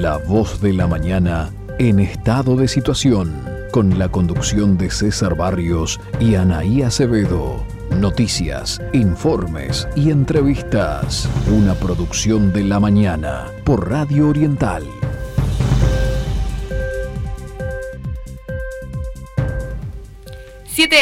La voz de la mañana en estado de situación, con la conducción de César Barrios y Anaí Acevedo. Noticias, informes y entrevistas. Una producción de la mañana por Radio Oriental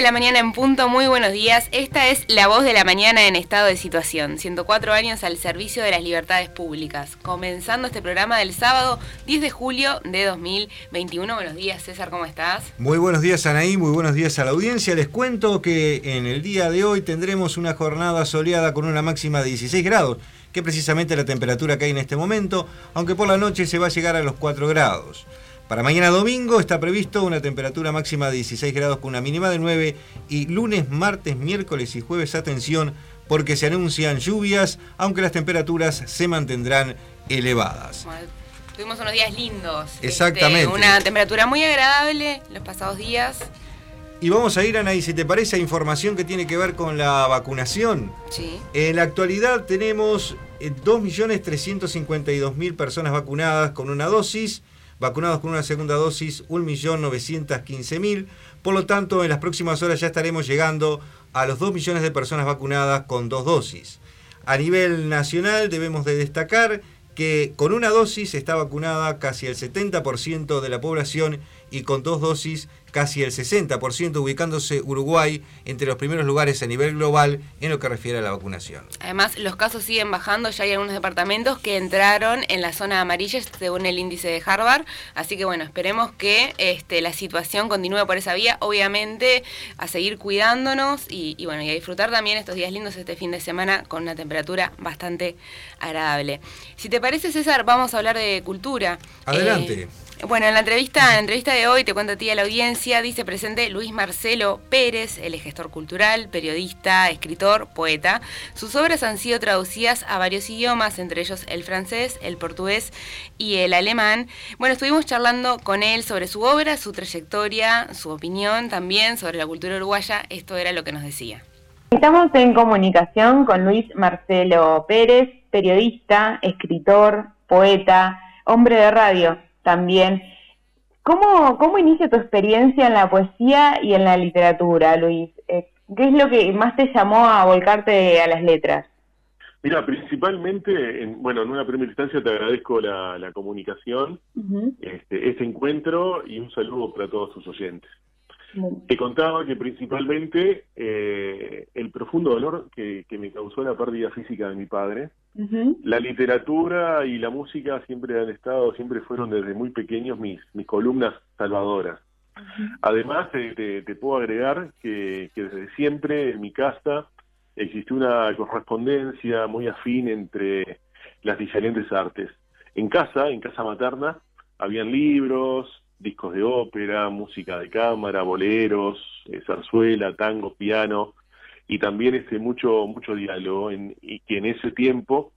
la mañana en punto, muy buenos días. Esta es La Voz de la Mañana en estado de situación. 104 años al servicio de las libertades públicas. Comenzando este programa del sábado 10 de julio de 2021. Buenos días, César, ¿cómo estás? Muy buenos días, Anaí. Muy buenos días a la audiencia. Les cuento que en el día de hoy tendremos una jornada soleada con una máxima de 16 grados, que precisamente la temperatura que hay en este momento, aunque por la noche se va a llegar a los 4 grados. Para mañana domingo está previsto una temperatura máxima de 16 grados con una mínima de 9 y lunes, martes, miércoles y jueves atención porque se anuncian lluvias, aunque las temperaturas se mantendrán elevadas. tuvimos unos días lindos. Este, Exactamente. una temperatura muy agradable los pasados días. Y vamos a ir, Ana, y si te parece, a información que tiene que ver con la vacunación. Sí. En la actualidad tenemos 2.352.000 eh, personas vacunadas con una dosis vacunados con una segunda dosis 1.915.000. Por lo tanto, en las próximas horas ya estaremos llegando a los 2 millones de personas vacunadas con dos dosis. A nivel nacional debemos de destacar que con una dosis está vacunada casi el 70% de la población y con dos dosis casi el 60%, ubicándose Uruguay entre los primeros lugares a nivel global en lo que refiere a la vacunación. Además, los casos siguen bajando, ya hay algunos departamentos que entraron en la zona amarilla según el índice de Harvard, así que bueno, esperemos que este, la situación continúe por esa vía, obviamente a seguir cuidándonos y, bueno, y a disfrutar también estos días lindos este fin de semana con una temperatura bastante agradable. Si te parece, César, vamos a hablar de cultura. Adelante. Eh, bueno, en la entrevista, en la entrevista de hoy, te cuento a ti a la audiencia, dice presente Luis Marcelo Pérez, el gestor cultural, periodista, escritor, poeta. Sus obras han sido traducidas a varios idiomas, entre ellos el francés, el portugués y el alemán. Bueno, estuvimos charlando con él sobre su obra, su trayectoria, su opinión también sobre la cultura uruguaya. Esto era lo que nos decía. Estamos en comunicación con Luis Marcelo Pérez, periodista, escritor, poeta, hombre de radio también. ¿Cómo, ¿Cómo inicia tu experiencia en la poesía y en la literatura, Luis? Eh, ¿Qué es lo que más te llamó a volcarte a las letras? Mira, principalmente, en, bueno, en una primera instancia te agradezco la, comunicación, este, este encuentro y un saludo para todos tus oyentes. Te contaba que principalmente eh, el profundo dolor que, me causó la pérdida física de mi padre, la literatura y la música siempre han estado, siempre fueron desde muy pequeños mis, mis columnas salvadoras. Además, te, puedo agregar que, desde siempre en mi casa existió una correspondencia muy afín entre las diferentes artes. En casa, en casa materna, habían libros, discos de ópera, música de cámara, boleros, eh, zarzuela, tango, piano y también este mucho mucho diálogo en, y que en ese tiempo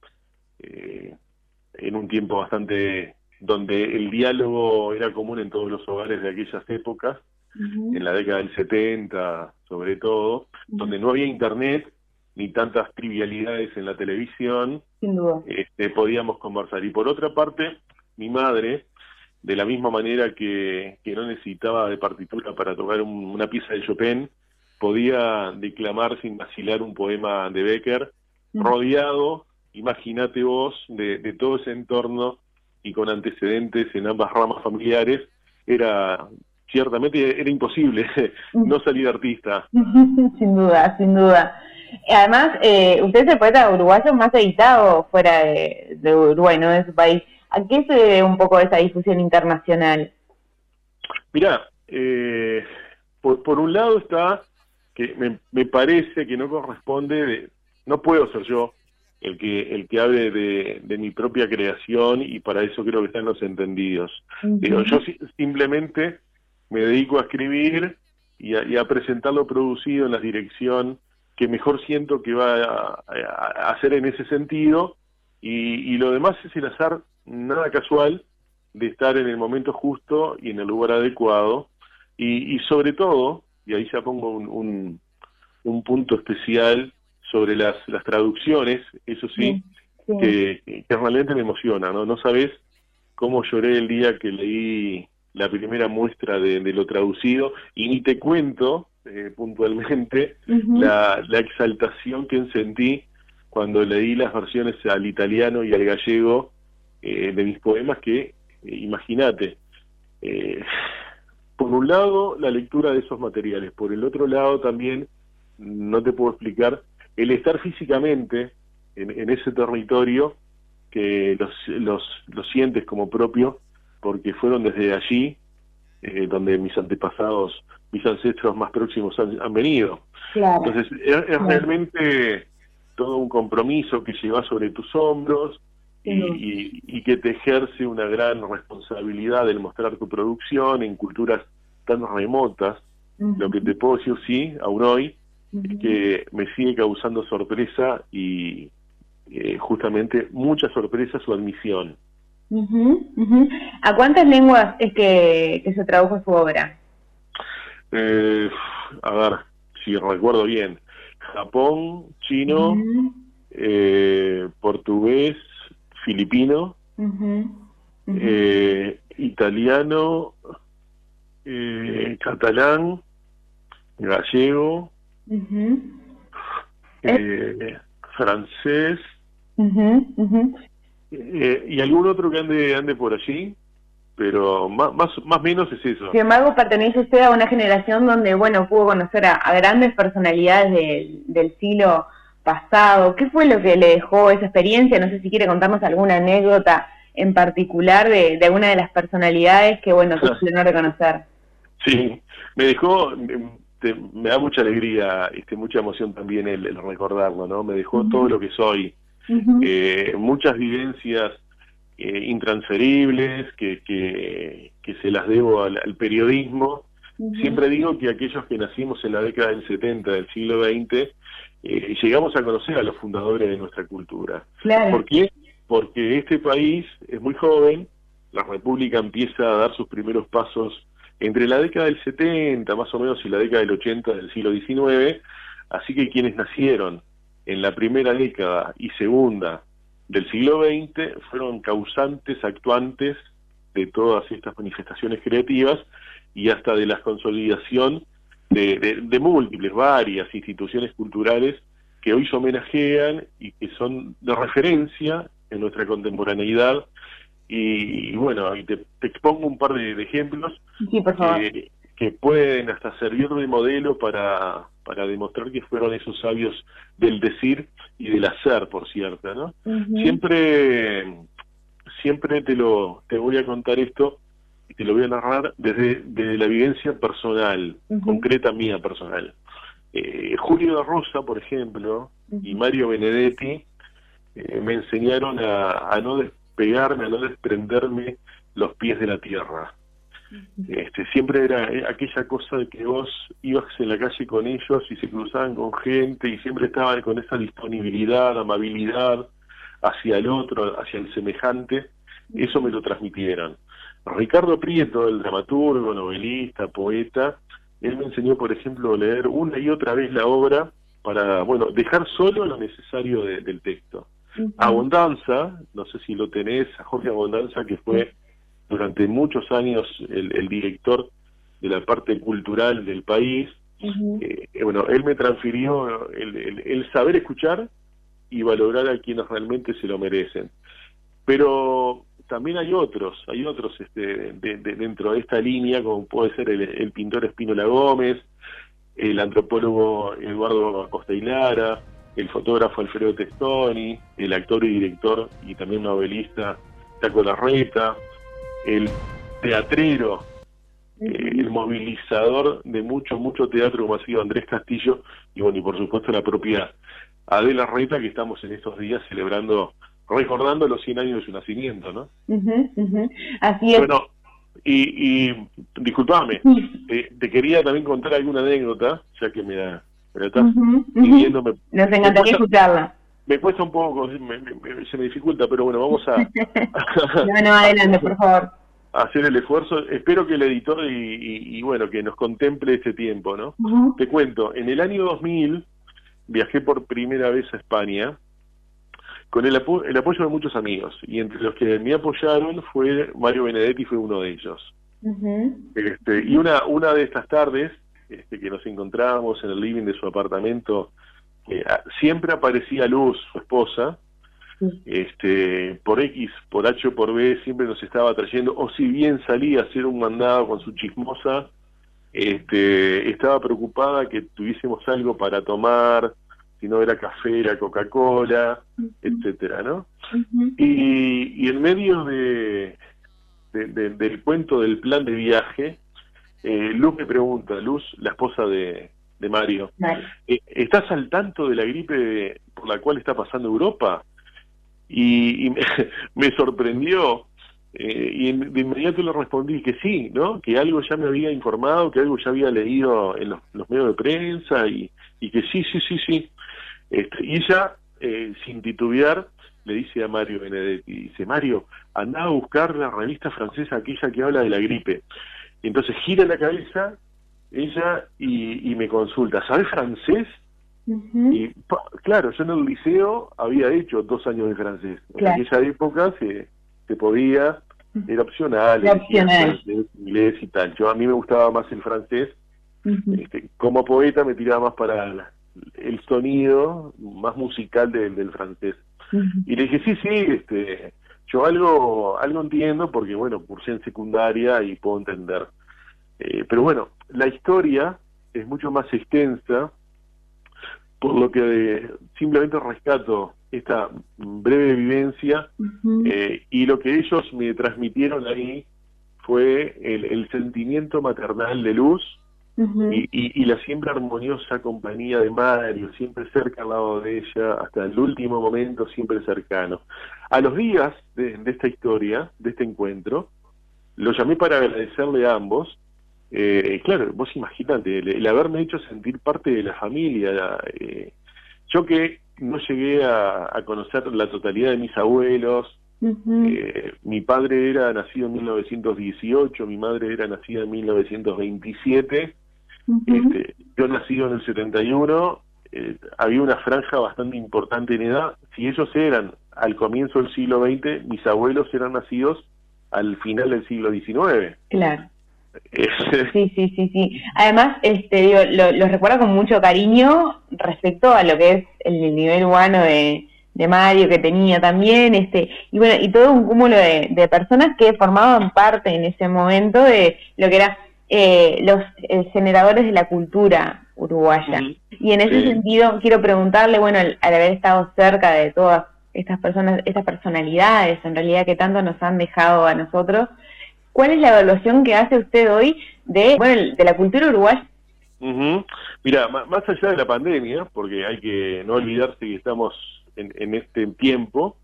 eh, en un tiempo bastante donde el diálogo era común en todos los hogares de aquellas épocas en la década del 70 sobre todo donde no había internet ni tantas trivialidades en la televisión Este, podíamos conversar. Y por otra parte mi madre de la misma manera que, no necesitaba de partitura para tocar una pieza de Chopin, podía declamar sin vacilar un poema de Becker, rodeado, imagínate vos, de, todo ese entorno y con antecedentes en ambas ramas familiares, era ciertamente era imposible no salir artista. sin duda, sin duda. Además, eh, usted es el poeta uruguayo más editado fuera de, de Uruguay, ¿no? De su país. ¿A qué se debe un poco esa difusión internacional? Mirá, eh, por, un lado está que me, parece que no corresponde, no puedo ser yo el que el que hable de, mi propia creación y para eso creo que están los entendidos. Pero yo simplemente me dedico a escribir y a, presentar lo producido en la dirección que mejor siento que va a, hacer en ese sentido y, y, lo demás es el azar nada casual de estar en el momento justo y en el lugar adecuado. Y, sobre todo, y ahí ya pongo un, un, punto especial sobre las, las traducciones, eso sí, Que, realmente me emociona, ¿no? No sabes cómo lloré el día que leí la primera muestra de, lo traducido y ni te cuento eh, puntualmente la, exaltación que sentí cuando leí las versiones al italiano y al gallego eh, de mis poemas que, eh, imagínate, por un lado la lectura de esos materiales, por el otro lado también, no te puedo explicar, el estar físicamente en, ese territorio que los, los, los sientes como propio porque fueron desde allí eh, donde mis antepasados, mis ancestros más próximos han, venido. Entonces, es, realmente todo un compromiso que llevas sobre tus hombros y, y, que te ejerce una gran responsabilidad el mostrar tu producción en culturas tan remotas. Lo que te puedo decir, sí, aún hoy, es que me sigue causando sorpresa y eh, justamente mucha sorpresa su admisión. ¿A cuántas lenguas es que, se tradujo su obra? Eh, a ver, si recuerdo bien, Japón, chino, eh, portugués, filipino, eh, italiano, catalán, gallego, francés, eh, y algún otro que ande, ande por allí, pero más, más, más menos es eso. Sin embargo, pertenece usted a una generación donde, bueno, pudo conocer a, grandes personalidades del siglo pasado. ¿Qué fue lo que le dejó esa experiencia? No sé si quiere contarnos alguna anécdota en particular de, de alguna de las personalidades que, bueno, tuvo no reconocer. Sí, me dejó, me da mucha alegría, este, mucha emoción también el, recordarlo, ¿no? Me dejó todo lo que soy eh, muchas vivencias eh, intransferibles que, que, se las debo al, periodismo. Siempre digo que aquellos que nacimos en la década del 70 del siglo XX eh, llegamos a conocer a los fundadores de nuestra cultura. ¿Por qué? Porque este país es muy joven, la República empieza a dar sus primeros pasos entre la década del 70 más o menos y la década del 80 del siglo XIX, así que quienes nacieron en la primera década y segunda del siglo XX fueron causantes, actuantes de todas estas manifestaciones creativas y hasta de la consolidación de, múltiples, varias instituciones culturales que hoy se homenajean y que son de referencia en nuestra contemporaneidad. Y, bueno, te, te, expongo un par de, ejemplos que pueden hasta servir de modelo para, para demostrar que fueron esos sabios del decir y del hacer, por cierto, ¿no? Siempre siempre te lo te voy a contar esto y te lo voy a narrar desde, la vivencia personal, concreta mía personal. Eh, Julio de Rosa, por ejemplo, y Mario Benedetti eh, me enseñaron a, a no despegarme, a no desprenderme los pies de la tierra. Este, siempre era eh, aquella cosa de que vos ibas en la calle con ellos y se cruzaban con gente y siempre estaban con esa disponibilidad, amabilidad hacia el otro, hacia el semejante, eso me lo transmitieron. Ricardo Prieto, el dramaturgo, novelista, poeta, él me enseñó, por ejemplo, a leer una y otra vez la obra para, bueno, dejar solo lo necesario del texto. Abondanza, no sé si lo tenés, a Jorge Abondanza, que fue durante muchos años el, director de la parte cultural del país. Eh, bueno, él me transfirió el, saber escuchar y valorar a quienes realmente se lo merecen. Pero también hay otros, hay otros este, dentro de esta línea, como puede ser el, pintor Espínola Gómez, el antropólogo Eduardo Acosta y Lara, el fotógrafo Alfredo Testoni, el actor y director y también novelista Taco Larreta, el teatrero, el movilizador de mucho, mucho teatro como ha sido Andrés Castillo y bueno, y por supuesto la propia Adela Reta que estamos en estos días celebrando, recordando los 100 años de su nacimiento, ¿no? Así es. Bueno, y, y disculpame, te, quería también contar alguna anécdota, ya que me, da, me estás pidiéndome. Nos encantaría escucharla me cuesta un poco, se me dificulta, pero bueno, vamos a... no, no, adelante, por favor. hacer el esfuerzo. Espero que el editor y, bueno, que nos contemple este tiempo, ¿no? Te cuento, en el año 2000 viajé por primera vez a España con el, el apoyo de muchos amigos. Y entre los que me apoyaron fue Mario Benedetti, fue uno de ellos. este, y una, una de estas tardes este, que nos encontrábamos en el living de su apartamento, ah, siempre aparecía Luz, su esposa, este, por X, por H o por B, siempre nos estaba trayendo, o si bien salía a hacer un mandado con su chismosa, este, estaba preocupada que tuviésemos algo para tomar, si no era café, era Coca-Cola, etcétera, ¿no? y, y, en medio de, del cuento del plan de viaje, eh, Luz me pregunta, Luz, la esposa de, Mario, eh, ¿estás al tanto de la gripe por la cual está pasando Europa? Y, me, sorprendió eh, y de inmediato le respondí que sí, ¿no? Que algo ya me había informado, que algo ya había leído en los, medios de prensa y, que sí, sí, sí, sí. Este, y ella, eh, sin titubear, le dice a Mario Benedetti, dice, Mario, anda a buscar la revista francesa aquella que habla de la gripe. Y entonces gira la cabeza ella y, me consulta, ¿sabes francés? Y claro, yo en el liceo había hecho dos años de francés. En aquella época se, se podía, era opcional, era opcional. inglés y tal. Yo a mí me gustaba más el francés. este, como poeta me tiraba más para el sonido más musical del francés. Y le dije, sí, sí, este, yo algo, algo entiendo porque, bueno, cursé en secundaria y puedo entender. Eh, pero bueno, la historia es mucho más extensa, por lo que simplemente rescato esta breve vivencia eh, y lo que ellos me transmitieron ahí fue el sentimiento maternal de luz y, la siempre armoniosa compañía de Mario, siempre cerca al lado de ella, hasta el último momento, siempre cercano. A los días de, esta historia, de este encuentro, lo llamé para agradecerle a ambos. Eh, claro, vos imaginate, el, haberme hecho sentir parte de la familia. Eh, yo que no llegué a, conocer la totalidad de mis abuelos, eh, mi padre era nacido en 1918, mi madre era nacida en 1927 este, yo nacido en el 71, eh, había una franja bastante importante en edad. Si ellos eran al comienzo del siglo XX, mis abuelos eran nacidos al final del siglo XIX. Claro. sí, sí, sí, sí. Además, este, digo, lo, recuerdo con mucho cariño respecto a lo que es el nivel humano de, de Mario que tenía también, este, y bueno, y todo un cúmulo de, de personas que formaban parte en ese momento de lo que era eh, los eh, generadores de la cultura uruguaya. Y en ese sentido quiero preguntarle, bueno, al, haber estado cerca de todas estas personas, estas personalidades en realidad que tanto nos han dejado a nosotros, ¿cuál es la evaluación que hace usted hoy de, bueno, de la cultura uruguaya? Mira, más allá de la pandemia, porque hay que no olvidarse que estamos en, este tiempo,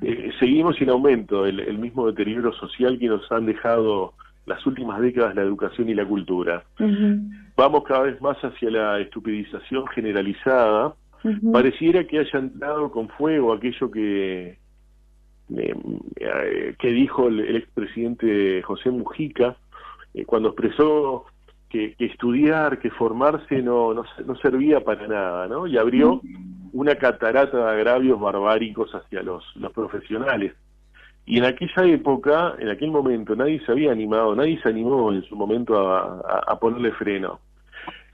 eh, seguimos sin aumento el, el mismo deterioro social que nos han dejado las últimas décadas la educación y la cultura. Vamos cada vez más hacia la estupidización generalizada. Pareciera que haya entrado con fuego aquello que, que dijo el, expresidente José Mujica eh, cuando expresó que, estudiar, que formarse no, no, no, servía para nada, ¿no? Y abrió una catarata de agravios barbáricos hacia los, los profesionales. Y en aquella época, en aquel momento, nadie se había animado, nadie se animó en su momento a, ponerle freno.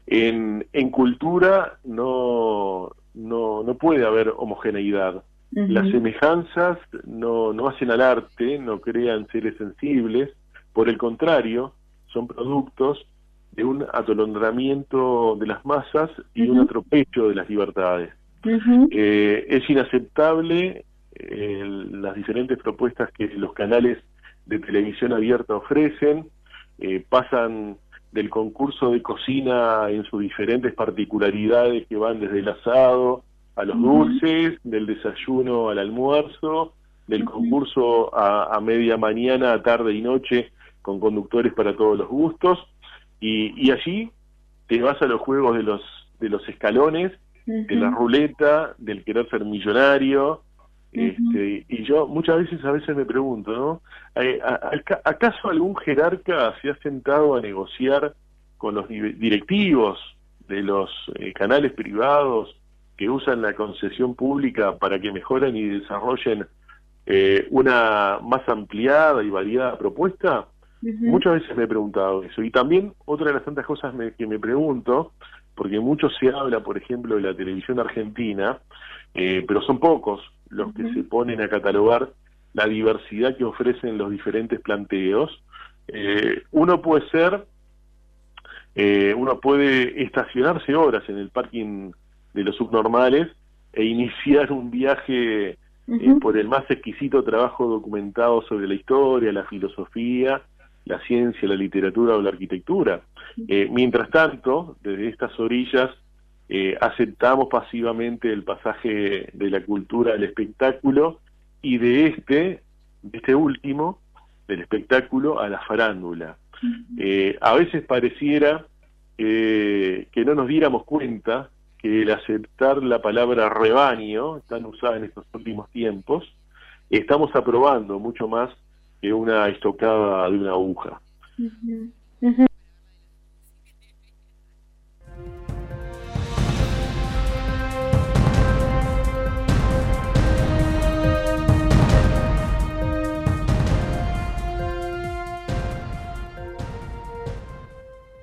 En, en cultura no, no, no puede haber homogeneidad. Las semejanzas no, no hacen al arte, no crean seres sensibles, por el contrario, son productos de un atolondramiento de las masas y un atropello de las libertades. Eh, es inaceptable las diferentes propuestas que los canales de televisión abierta ofrecen, eh, pasan del concurso de cocina en sus diferentes particularidades que van desde el asado a los dulces, del desayuno al almuerzo, del concurso a, media mañana, tarde y noche con conductores para todos los gustos. Y, y allí te vas a los juegos de los de los escalones, de la ruleta, del querer ser millonario, este, y yo muchas veces a veces me pregunto, ¿no? Eh, ¿Acaso algún jerarca se ha sentado a negociar con los directivos de los eh, canales privados que usan la concesión pública para que mejoren y desarrollen eh, una más ampliada y variada propuesta? Muchas veces me he preguntado eso. Y también otra de las tantas cosas que me pregunto, porque mucho se habla, por ejemplo, de la televisión argentina, eh, pero son pocos los que se ponen a catalogar la diversidad que ofrecen los diferentes planteos. Eh, uno puede ser, eh, uno puede estacionarse horas en el parking de los subnormales e iniciar un viaje por el más exquisito trabajo documentado sobre la historia, la filosofía, la ciencia, la literatura o la arquitectura. mientras tanto, desde estas orillas, eh, aceptamos pasivamente el pasaje de la cultura al espectáculo y de este, de este último, del espectáculo a la farándula. Eh, a veces pareciera que no nos diéramos cuenta que el aceptar la palabra rebaño, tan usada en estos últimos tiempos, estamos aprobando mucho más que una estocada de una aguja.